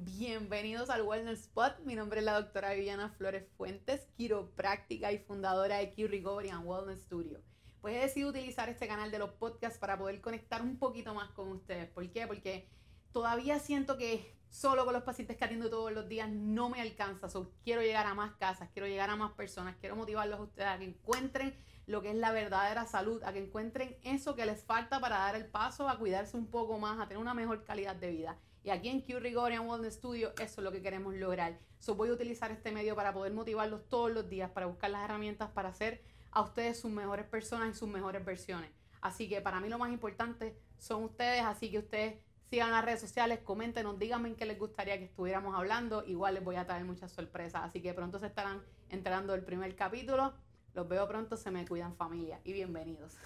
Bienvenidos al Wellness Spot. Mi nombre es la doctora Viviana Flores Fuentes, quiropráctica y fundadora de Q Rigori and Wellness Studio. Pues he decidido utilizar este canal de los podcasts para poder conectar un poquito más con ustedes. ¿Por qué? Porque todavía siento que solo con los pacientes que atiendo todos los días no me alcanza. So, quiero llegar a más casas, quiero llegar a más personas, quiero motivarlos a ustedes a que encuentren lo que es la verdadera salud, a que encuentren eso que les falta para dar el paso a cuidarse un poco más, a tener una mejor calidad de vida. Y aquí en Q Rigorian Wellness Studio eso es lo que queremos lograr. So voy a utilizar este medio para poder motivarlos todos los días, para buscar las herramientas para hacer a ustedes sus mejores personas y sus mejores versiones. Así que para mí lo más importante son ustedes, así que ustedes sigan las redes sociales, comenten, díganme en qué les gustaría que estuviéramos hablando. Igual les voy a traer muchas sorpresas, así que pronto se estarán enterando del primer capítulo. Los veo pronto, se me cuidan familia y bienvenidos.